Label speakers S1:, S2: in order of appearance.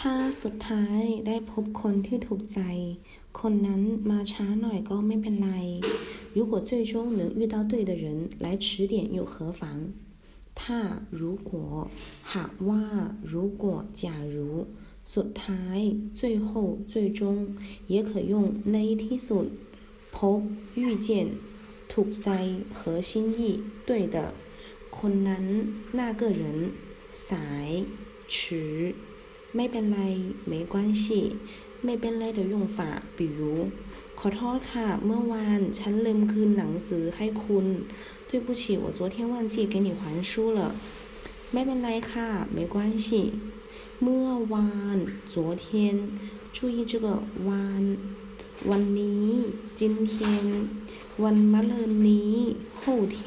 S1: ถ้าสุดท้ายได้พบคนที่ถูกใจ คนนั้นมาช้าหน่อยก็ไม่เป็นไร 如果最终能遇到对的人来迟点又何妨ถ้า如果หากว่า如果假如สุดท้าย最后最终也可用ในที่สุดพบ遇见ถูกใจ和心意对的คนนั้น那个人สาย迟 ไม่เป็นไร没关系ไม่เป็นไร的用法比如ขอโทษค่ะ เมื่อวานฉันลืมคืนหนังสือให้คุณ对不起我昨天忘记给你还书了ไม่เป็นไรค่ะ没关系เมื่อวาน昨天注意这个วานวันนี้今天วันมะรืนนี้后天